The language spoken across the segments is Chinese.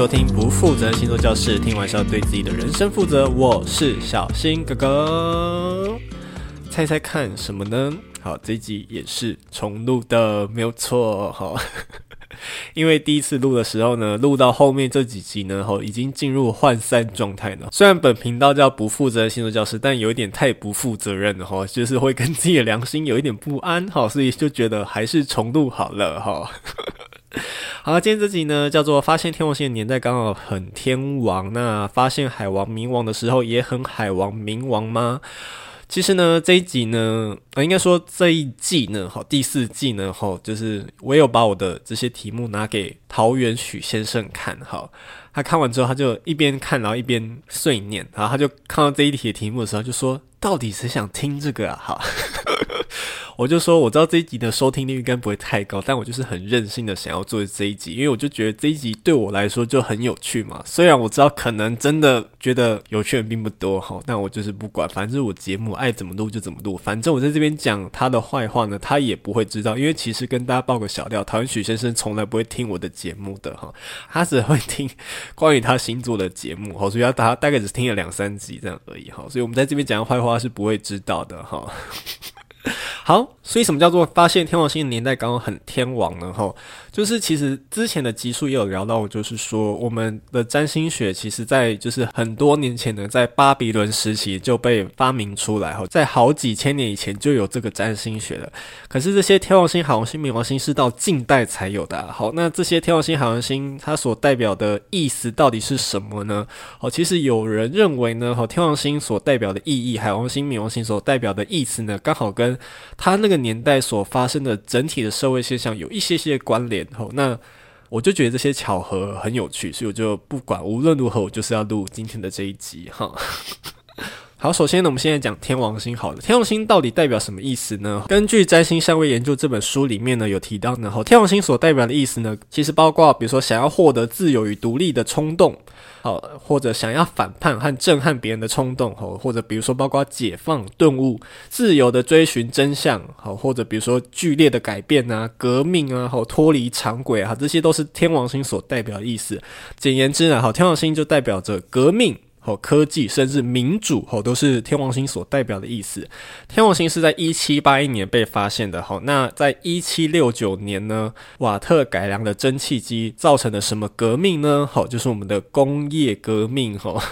收听不负责星座教室，听完是要对自己的人生负责。我是小新哥哥，猜猜看什么呢？好，这一集也是重录的，没有错。好，因为第一次录的时候呢，录到后面这几集呢，吼，已经进入涣散状态了。虽然本频道叫不负责星座教室，但有一点太不负责任了，哈，就是会跟自己的良心有一点不安，哈，所以就觉得还是重录好了，哈。好，今天这集呢叫做发现天王星的年代刚好很天王，那发现海王冥王的时候也很海王冥王吗？其实呢这一集呢，呃，应该说这一季呢，好，第四季呢，好，就是我有把我的这些题目拿给桃园许先生看，好，他看完之后他就一边看然后一边碎念，然后他就看到这一题的题目的时候就说，到底谁想听这个啊？好。我就说，我知道这一集的收听率应该不会太高，但我就是很任性的想要做这一集，因为我就觉得这一集对我来说就很有趣嘛。虽然我知道可能真的觉得有趣的并不多哈，但我就是不管，反正我节目爱怎么录就怎么录。反正我在这边讲他的坏话呢，他也不会知道，因为其实跟大家报个小料，桃园许先生从来不会听我的节目的哈，他只会听关于他星座的节目哈，所以他大大概只听了两三集这样而已哈，所以我们在这边讲坏话是不会知道的哈。好，所以什么叫做发现天王星的年代刚好很天王呢？吼，就是其实之前的集数也有聊到，就是说我们的占星学其实在就是很多年前呢，在巴比伦时期就被发明出来，吼，在好几千年以前就有这个占星学了。可是这些天王星、海王星、冥王星是到近代才有的。好，那这些天王星、海王星它所代表的意思到底是什么呢？哦，其实有人认为呢，吼，天王星所代表的意义，海王星、冥王星所代表的意思呢，刚好跟他那个年代所发生的整体的社会现象有一些些关联，吼，那我就觉得这些巧合很有趣，所以我就不管，无论如何，我就是要录今天的这一集，哈。好，首先呢，我们现在讲天王星。好了，天王星到底代表什么意思呢？根据《占星相位研究》这本书里面呢，有提到呢，吼，天王星所代表的意思呢，其实包括比如说想要获得自由与独立的冲动，好，或者想要反叛和震撼别人的冲动，吼，或者比如说包括解放、顿悟、自由的追寻真相，好，或者比如说剧烈的改变啊、革命啊，好，脱离常轨啊，这些都是天王星所代表的意思。简言之呢，好，天王星就代表着革命。哦，科技甚至民主哦，都是天王星所代表的意思。天王星是在一七八一年被发现的。好，那在一七六九年呢，瓦特改良的蒸汽机造成了什么革命呢？好，就是我们的工业革命。哈，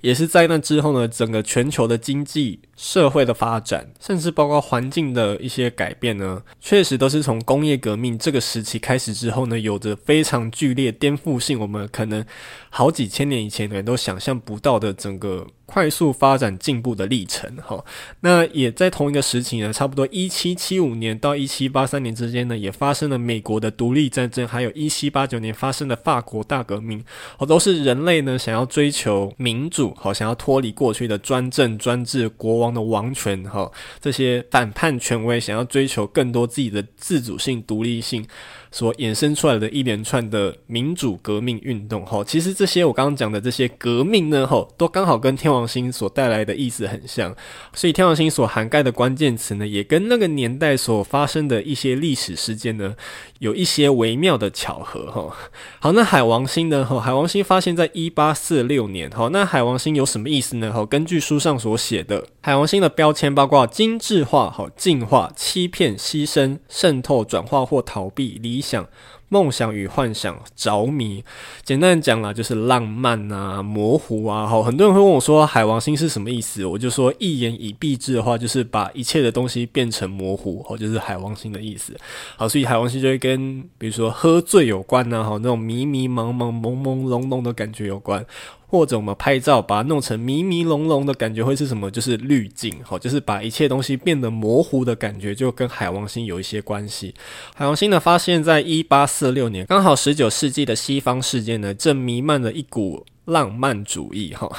也是在那之后呢，整个全球的经济。社会的发展，甚至包括环境的一些改变呢，确实都是从工业革命这个时期开始之后呢，有着非常剧烈颠覆性，我们可能好几千年以前的人都想象不到的整个快速发展进步的历程。哈，那也在同一个时期呢，差不多一七七五年到一七八三年之间呢，也发生了美国的独立战争，还有一七八九年发生的法国大革命，哦，都是人类呢想要追求民主，好，想要脱离过去的专政专制国王的王权哈，这些反叛权威想要追求更多自己的自主性、独立性。所衍生出来的一连串的民主革命运动，哈，其实这些我刚刚讲的这些革命呢，哈，都刚好跟天王星所带来的意思很像，所以天王星所涵盖的关键词呢，也跟那个年代所发生的一些历史事件呢，有一些微妙的巧合，哈。好，那海王星呢，哈，海王星发现在一八四六年，哈，那海王星有什么意思呢？哈，根据书上所写的，海王星的标签包括精致化、哈，进化、欺骗、牺牲、渗透、转化或逃避、离。理想、梦想与幻想、着迷，简单讲啦，就是浪漫啊、模糊啊。好，很多人会问我说，海王星是什么意思？我就说，一言以蔽之的话，就是把一切的东西变成模糊，好，就是海王星的意思。好，所以海王星就会跟比如说喝醉有关呐，好，那种迷迷茫茫、朦朦胧胧的感觉有关。或者我们拍照把它弄成迷迷蒙蒙的感觉会是什么？就是滤镜，好，就是把一切东西变得模糊的感觉，就跟海王星有一些关系。海王星的发现在一八四四六年，刚好十九世纪的西方世界呢，正弥漫着一股浪漫主义，哈，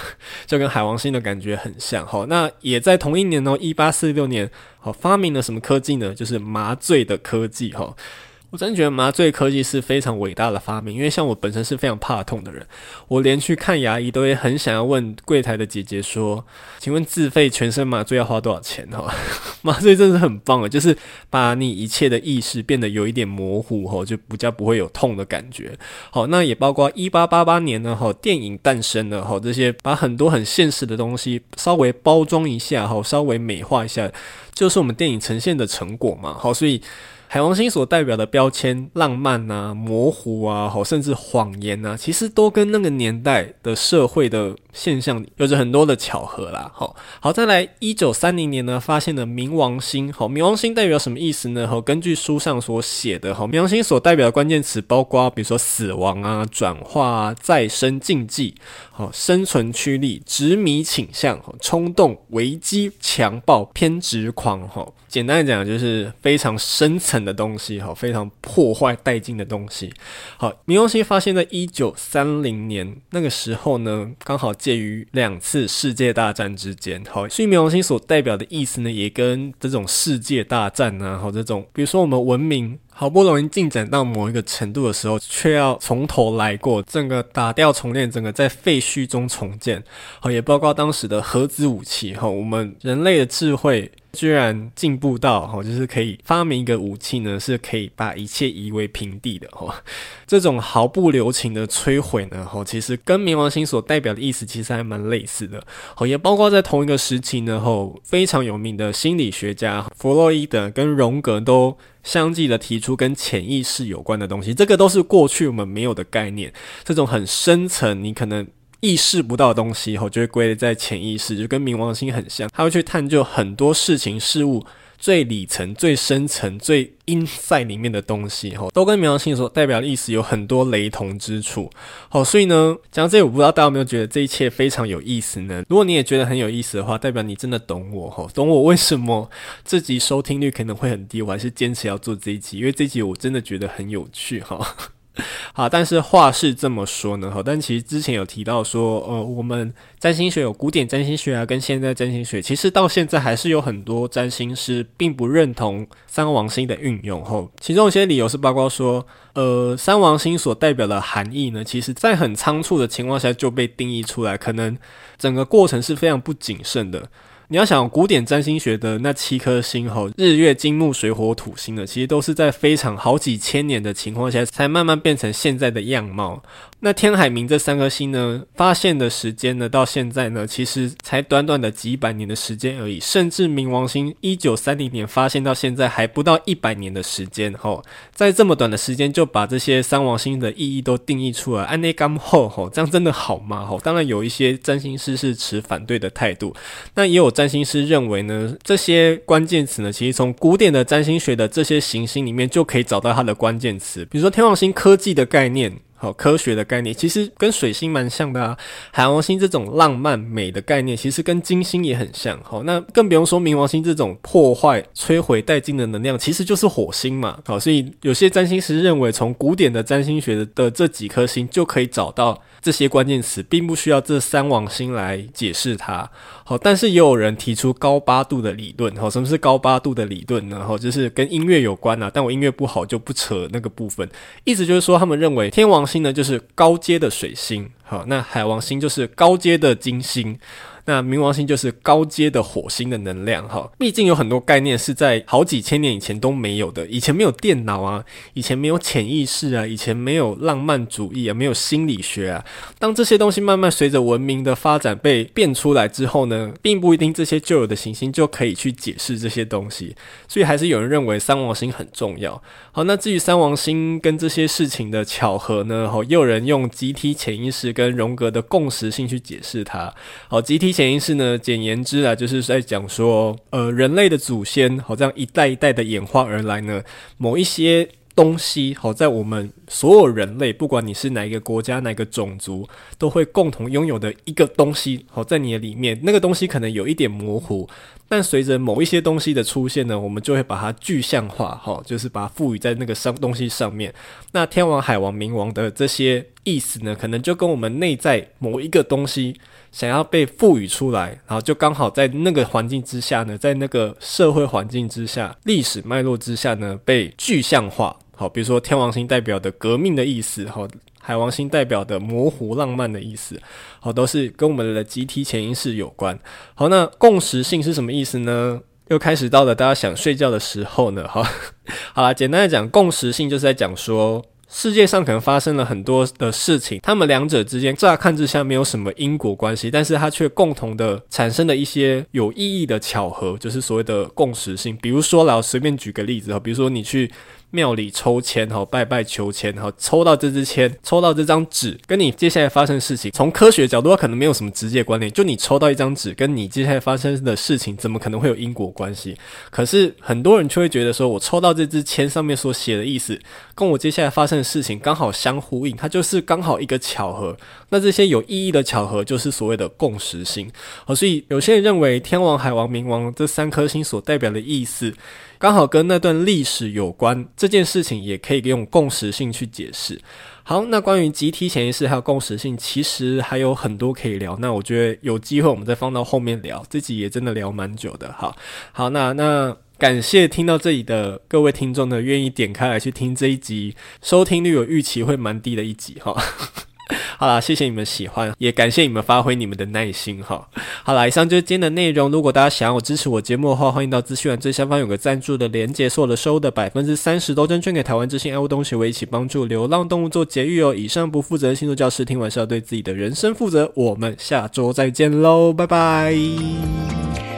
就跟海王星的感觉很像，哈。那也在同一年哦，一八四六年，好，发明了什么科技呢？就是麻醉的科技，哈。我真的觉得麻醉科技是非常伟大的发明，因为像我本身是非常怕痛的人，我连去看牙医都会很想要问柜台的姐姐说：“请问自费全身麻醉要花多少钱？”哈，麻醉真的是很棒啊，就是把你一切的意识变得有一点模糊，哈，就比较不会有痛的感觉。好，那也包括一八八八年呢，哈，电影诞生了，哈，这些把很多很现实的东西稍微包装一下，哈，稍微美化一下，就是我们电影呈现的成果嘛。好，所以。海王星所代表的标签，浪漫啊、模糊啊，好，甚至谎言啊，其实都跟那个年代的社会的现象有着很多的巧合啦。好，好，再来，一九三零年呢，发现了冥王星。好，冥王星代表什么意思呢？好，根据书上所写的，好，冥王星所代表的关键词包括，比如说死亡啊、转化啊、再生、禁忌，好，生存驱力、执迷倾向、冲动、危机、强暴、偏执狂。好，简单讲就是非常深层。的东西哈，非常破坏殆尽的东西。好，冥王星发现在一九三零年那个时候呢，刚好介于两次世界大战之间。好，所以冥王星所代表的意思呢，也跟这种世界大战啊，好这种，比如说我们文明好不容易进展到某一个程度的时候，却要从头来过，整个打掉重练，整个在废墟中重建。好，也包括当时的核子武器。哈，我们人类的智慧。居然进步到哈，就是可以发明一个武器呢，是可以把一切夷为平地的哈。这种毫不留情的摧毁呢，哈，其实跟冥王星所代表的意思其实还蛮类似的。好，也包括在同一个时期呢，后非常有名的心理学家弗洛伊德跟荣格都相继的提出跟潜意识有关的东西。这个都是过去我们没有的概念，这种很深层，你可能。意识不到的东西，后就会归类在潜意识，就跟冥王星很像，他会去探究很多事情事物最里层、最深层、最 inside 里面的东西，哈，都跟冥王星所代表的意思有很多雷同之处。好，所以呢，讲到这里，我不知道大家有没有觉得这一切非常有意思呢？如果你也觉得很有意思的话，代表你真的懂我，哈，懂我为什么这集收听率可能会很低，我还是坚持要做这一集，因为这一集我真的觉得很有趣，哈。好，但是话是这么说呢，好，但其实之前有提到说，呃，我们占星学有古典占星学啊，跟现在占星学，其实到现在还是有很多占星师并不认同三王星的运用。后，其中一些理由是包括说，呃，三王星所代表的含义呢，其实在很仓促的情况下就被定义出来，可能整个过程是非常不谨慎的。你要想古典占星学的那七颗星吼，日月金木水火土星的，其实都是在非常好几千年的情况下，才慢慢变成现在的样貌。那天海冥这三颗星呢，发现的时间呢，到现在呢，其实才短短的几百年的时间而已。甚至冥王星一九三零年发现到现在还不到一百年的时间，吼，在这么短的时间就把这些三王星的意义都定义出来，安内甘后吼，这样真的好吗？吼，当然有一些占星师是持反对的态度，那也有占星师认为呢，这些关键词呢，其实从古典的占星学的这些行星里面就可以找到它的关键词，比如说天王星科技的概念。好，科学的概念其实跟水星蛮像的啊。海王星这种浪漫美的概念，其实跟金星也很像。好，那更不用说冥王星这种破坏、摧毁殆尽的能量，其实就是火星嘛。好，所以有些占星师认为，从古典的占星学的这几颗星就可以找到这些关键词，并不需要这三王星来解释它。好，但是也有人提出高八度的理论。好，什么是高八度的理论呢？好，就是跟音乐有关啊。但我音乐不好，就不扯那个部分。意思就是说，他们认为天王星呢，就是高阶的水星。好，那海王星就是高阶的金星。那冥王星就是高阶的火星的能量哈，毕竟有很多概念是在好几千年以前都没有的，以前没有电脑啊，以前没有潜意识啊，以前没有浪漫主义啊，没有心理学啊。当这些东西慢慢随着文明的发展被变出来之后呢，并不一定这些旧有的行星就可以去解释这些东西，所以还是有人认为三王星很重要。好，那至于三王星跟这些事情的巧合呢，哈，又有人用集体潜意识跟跟荣格的共识性去解释它。好，集体。潜意识呢，简言之啊，就是在讲说，呃，人类的祖先好像一代一代的演化而来呢，某一些东西好在我们所有人类，不管你是哪一个国家、哪个种族，都会共同拥有的一个东西，好在你的里面，那个东西可能有一点模糊，但随着某一些东西的出现呢，我们就会把它具象化，哈，就是把它赋予在那个上东西上面。那天王、海王、冥王的这些意思呢，可能就跟我们内在某一个东西。想要被赋予出来，然后就刚好在那个环境之下呢，在那个社会环境之下、历史脉络之下呢，被具象化。好，比如说天王星代表的革命的意思，好，海王星代表的模糊浪漫的意思，好，都是跟我们的集体潜意识有关。好，那共识性是什么意思呢？又开始到了大家想睡觉的时候呢，好，好啦，简单的讲，共识性就是在讲说。世界上可能发生了很多的事情，他们两者之间乍看之下没有什么因果关系，但是它却共同的产生了一些有意义的巧合，就是所谓的共识性。比如说，老随便举个例子啊，比如说你去。庙里抽签哈，拜拜求签哈，抽到这支签，抽到这张纸，跟你接下来发生的事情，从科学角度，可能没有什么直接关联。就你抽到一张纸，跟你接下来发生的事情，怎么可能会有因果关系？可是很多人却会觉得说，我抽到这支签上面所写的意思，跟我接下来发生的事情刚好相呼应，它就是刚好一个巧合。那这些有意义的巧合，就是所谓的共识性。好，所以有些人认为天王、海王、冥王这三颗星所代表的意思。刚好跟那段历史有关，这件事情也可以用共识性去解释。好，那关于集体潜意识还有共识性，其实还有很多可以聊。那我觉得有机会我们再放到后面聊，这集也真的聊蛮久的。好，好，那那感谢听到这里的各位听众呢，愿意点开来去听这一集，收听率有预期会蛮低的一集哈。好啦，谢谢你们喜欢，也感谢你们发挥你们的耐心哈。好啦，以上就是今天的内容。如果大家想要我支持我节目的话，欢迎到资讯栏最下方有个赞助的连结，所有的收的百分之三十都捐给台湾之星爱护动物协会，一起帮助流浪动物做节育哦。以上不负责任星座教师，听完是要对自己的人生负责。我们下周再见喽，拜拜。